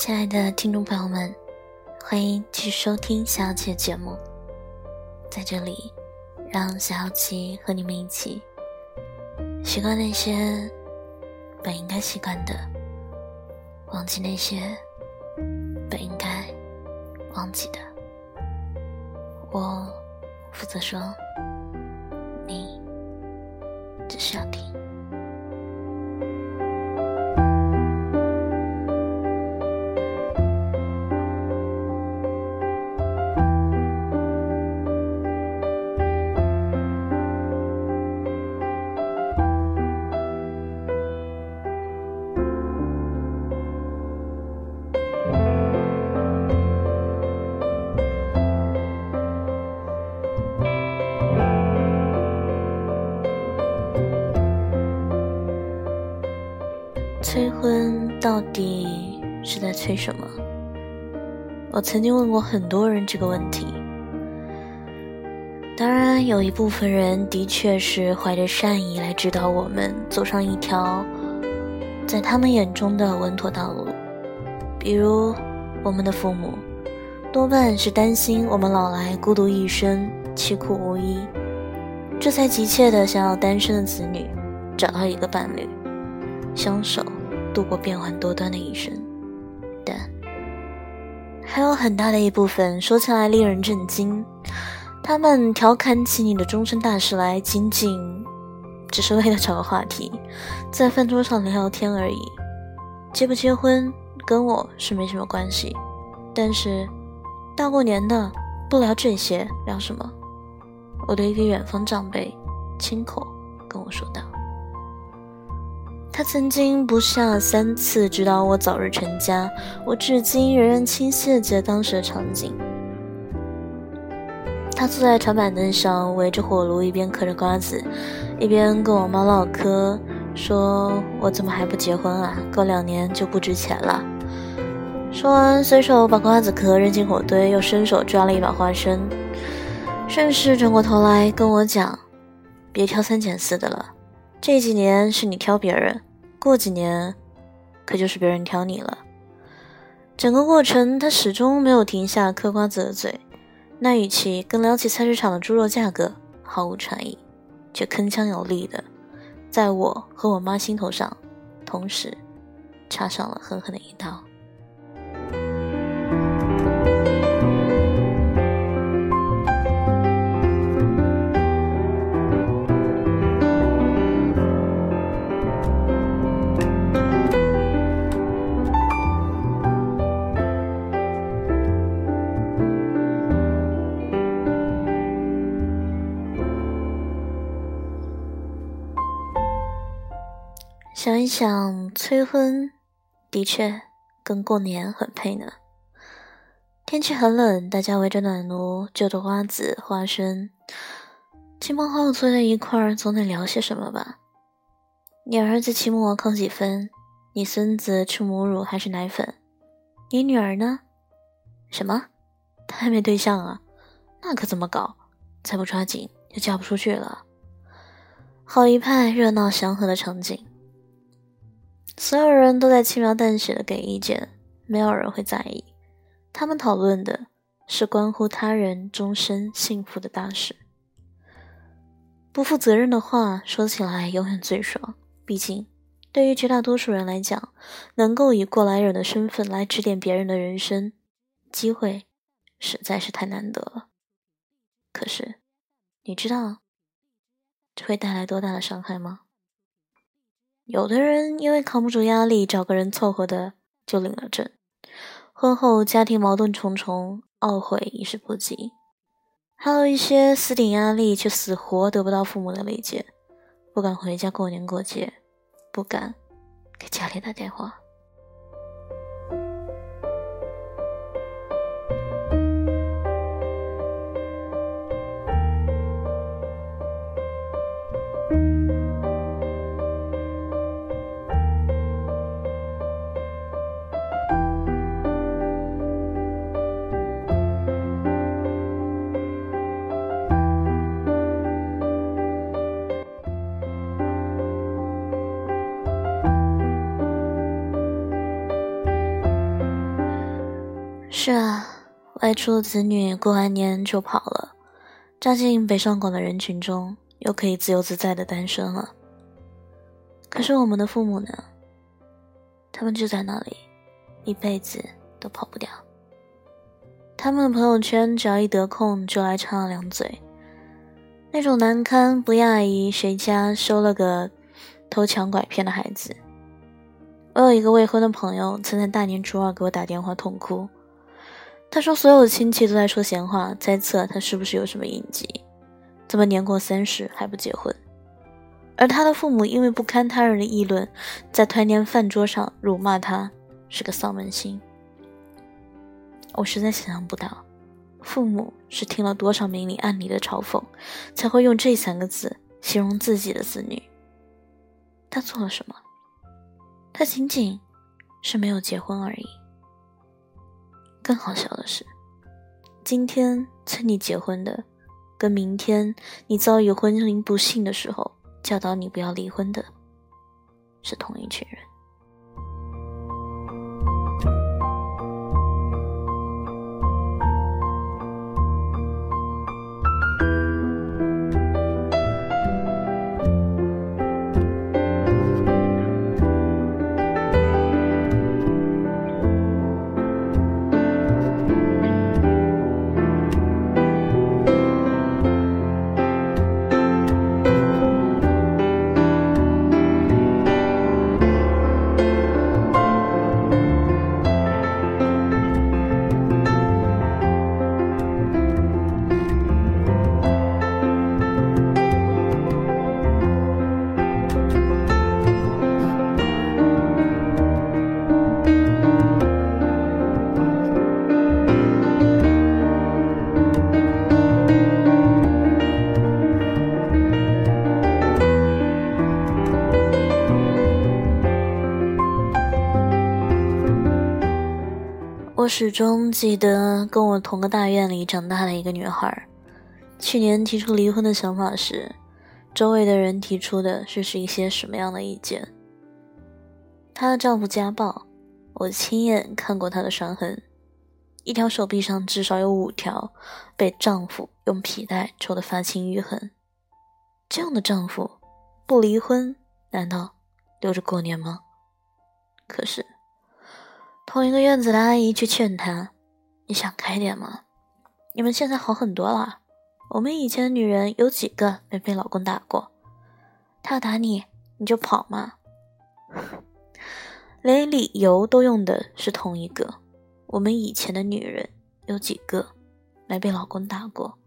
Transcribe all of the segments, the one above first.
亲爱的听众朋友们，欢迎继续收听小七的节目。在这里，让小七和你们一起习惯那些本应该习惯的，忘记那些本应该忘记的。我负责说，你只需要听。到底是在催什么？我曾经问过很多人这个问题。当然，有一部分人的确是怀着善意来指导我们走上一条在他们眼中的稳妥道路，比如我们的父母，多半是担心我们老来孤独一生、凄苦无依，这才急切的想要单身的子女找到一个伴侣，相守。度过变幻多端的一生，但还有很大的一部分说起来令人震惊。他们调侃起你的终身大事来，仅仅只是为了找个话题，在饭桌上聊聊天而已。结不结婚跟我是没什么关系，但是大过年的不聊这些，聊什么？我的一个远方长辈亲口跟我说道。他曾经不下三次指导我早日成家，我至今仍然清晰的记得当时的场景。他坐在长板凳上，围着火炉，一边嗑着瓜子，一边跟我妈唠嗑，说我怎么还不结婚啊？过两年就不值钱了。说完，随手把瓜子壳扔进火堆，又伸手抓了一把花生，顺势转过头来跟我讲：“别挑三拣四的了。”这几年是你挑别人，过几年可就是别人挑你了。整个过程他始终没有停下嗑瓜子的嘴，那语气跟聊起菜市场的猪肉价格毫无差异，却铿锵有力的在我和我妈心头上同时插上了狠狠的一刀。想一想，催婚的确跟过年很配呢。天气很冷，大家围着暖炉，就着瓜子、花生，亲朋好友坐在一块儿，总得聊些什么吧？你儿子期末考几分？你孙子吃母乳还是奶粉？你女儿呢？什么？她还没对象啊？那可怎么搞？再不抓紧就嫁不出去了。好一派热闹祥和的场景。所有人都在轻描淡写的给意见，没有人会在意。他们讨论的是关乎他人终身幸福的大事。不负责任的话说起来永远最爽，毕竟对于绝大多数人来讲，能够以过来人的身份来指点别人的人生，机会实在是太难得了。可是，你知道这会带来多大的伤害吗？有的人因为扛不住压力，找个人凑合的就领了证，婚后家庭矛盾重重，懊悔已是不及；还有一些私顶压力却死活得不到父母的理解，不敢回家过年过节，不敢给家里打电话。是啊，外出子女过完年就跑了，扎进北上广的人群中，又可以自由自在的单身了。可是我们的父母呢？他们就在那里，一辈子都跑不掉。他们的朋友圈，只要一得空就来插两嘴，那种难堪不亚于谁家收了个偷抢拐骗的孩子。我有一个未婚的朋友，曾在大年初二给我打电话痛哭。他说，所有的亲戚都在说闲话，猜测他是不是有什么隐疾，怎么年过三十还不结婚？而他的父母因为不堪他人的议论，在团年饭桌上辱骂他是个丧门星。我实在想象不到，父母是听了多少明里暗里的嘲讽，才会用这三个字形容自己的子女。他做了什么？他仅仅是没有结婚而已。更好笑的是，今天催你结婚的，跟明天你遭遇婚姻不幸的时候教导你不要离婚的，是同一群人。始终记得跟我同个大院里长大的一个女孩，去年提出离婚的想法时，周围的人提出的是是一些什么样的意见？她的丈夫家暴，我亲眼看过她的伤痕，一条手臂上至少有五条被丈夫用皮带抽得发青淤痕。这样的丈夫不离婚，难道留着过年吗？可是。同一个院子的阿姨去劝他：“你想开点吗？你们现在好很多了。我们以前的女人有几个没被老公打过？他要打你，你就跑嘛。连理由都用的是同一个。我们以前的女人有几个没被老公打过？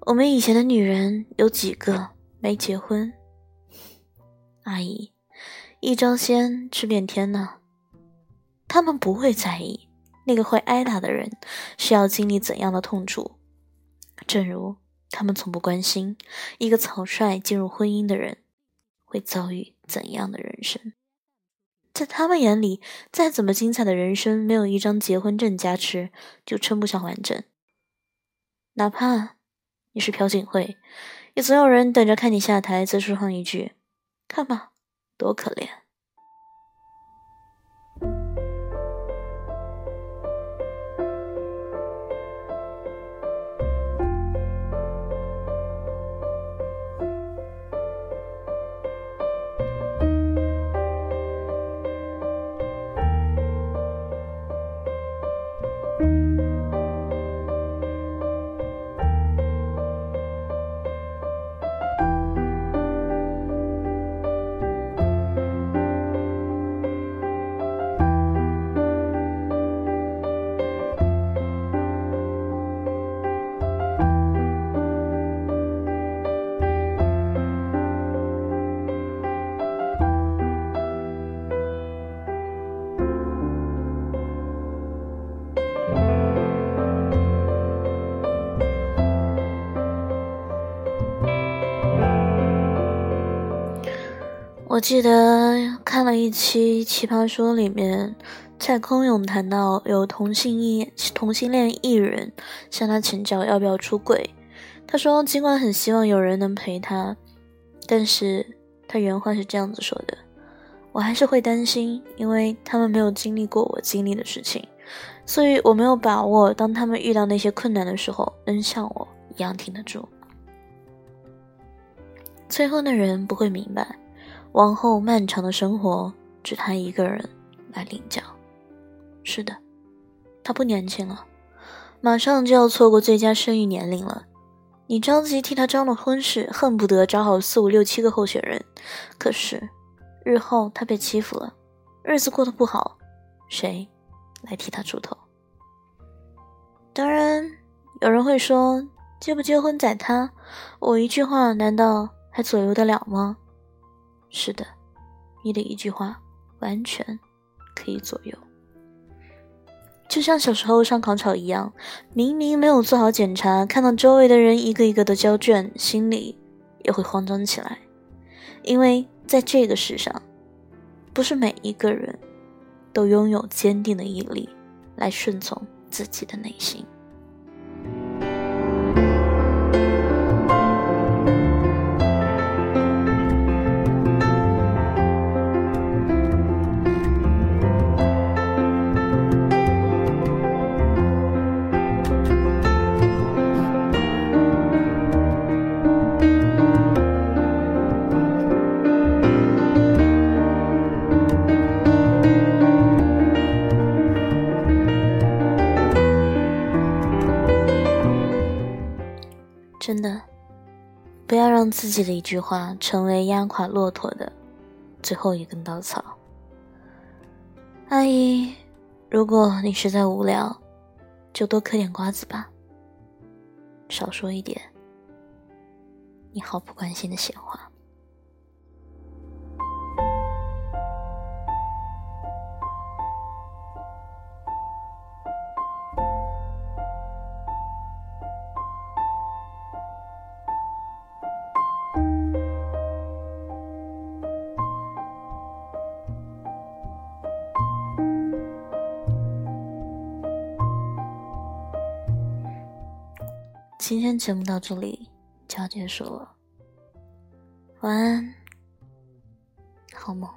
我们以前的女人有几个没结婚？阿姨，一招鲜吃遍天呢。”他们不会在意那个会挨打的人需要经历怎样的痛楚，正如他们从不关心一个草率进入婚姻的人会遭遇怎样的人生。在他们眼里，再怎么精彩的人生，没有一张结婚证加持就称不上完整。哪怕你是朴槿惠，也总有人等着看你下台，再说上一句：“看吧，多可怜。”我记得看了一期《奇葩说》，里面蔡康永谈到有同性艺同性恋艺人向他请教要不要出轨。他说，尽管很希望有人能陪他，但是他原话是这样子说的：“我还是会担心，因为他们没有经历过我经历的事情，所以我没有把握，当他们遇到那些困难的时候，能像我一样挺得住。催婚的人不会明白，往后漫长的生活，只他一个人来领教。是的，他不年轻了，马上就要错过最佳生育年龄了。你着急替他张罗婚事，恨不得找好四五六七个候选人。可是，日后他被欺负了，日子过得不好，谁来替他出头？当然，有人会说，结不结婚在他，我一句话难道还左右得了吗？是的，你的一句话完全可以左右。就像小时候上考场一样，明明没有做好检查，看到周围的人一个一个的交卷，心里也会慌张起来。因为在这个世上，不是每一个人都拥有坚定的毅力来顺从自己的内心。让自己的一句话成为压垮骆驼的最后一根稻草。阿姨，如果你实在无聊，就多嗑点瓜子吧，少说一点你毫不关心的闲话。今天节目到这里就要结束了，晚安，好梦。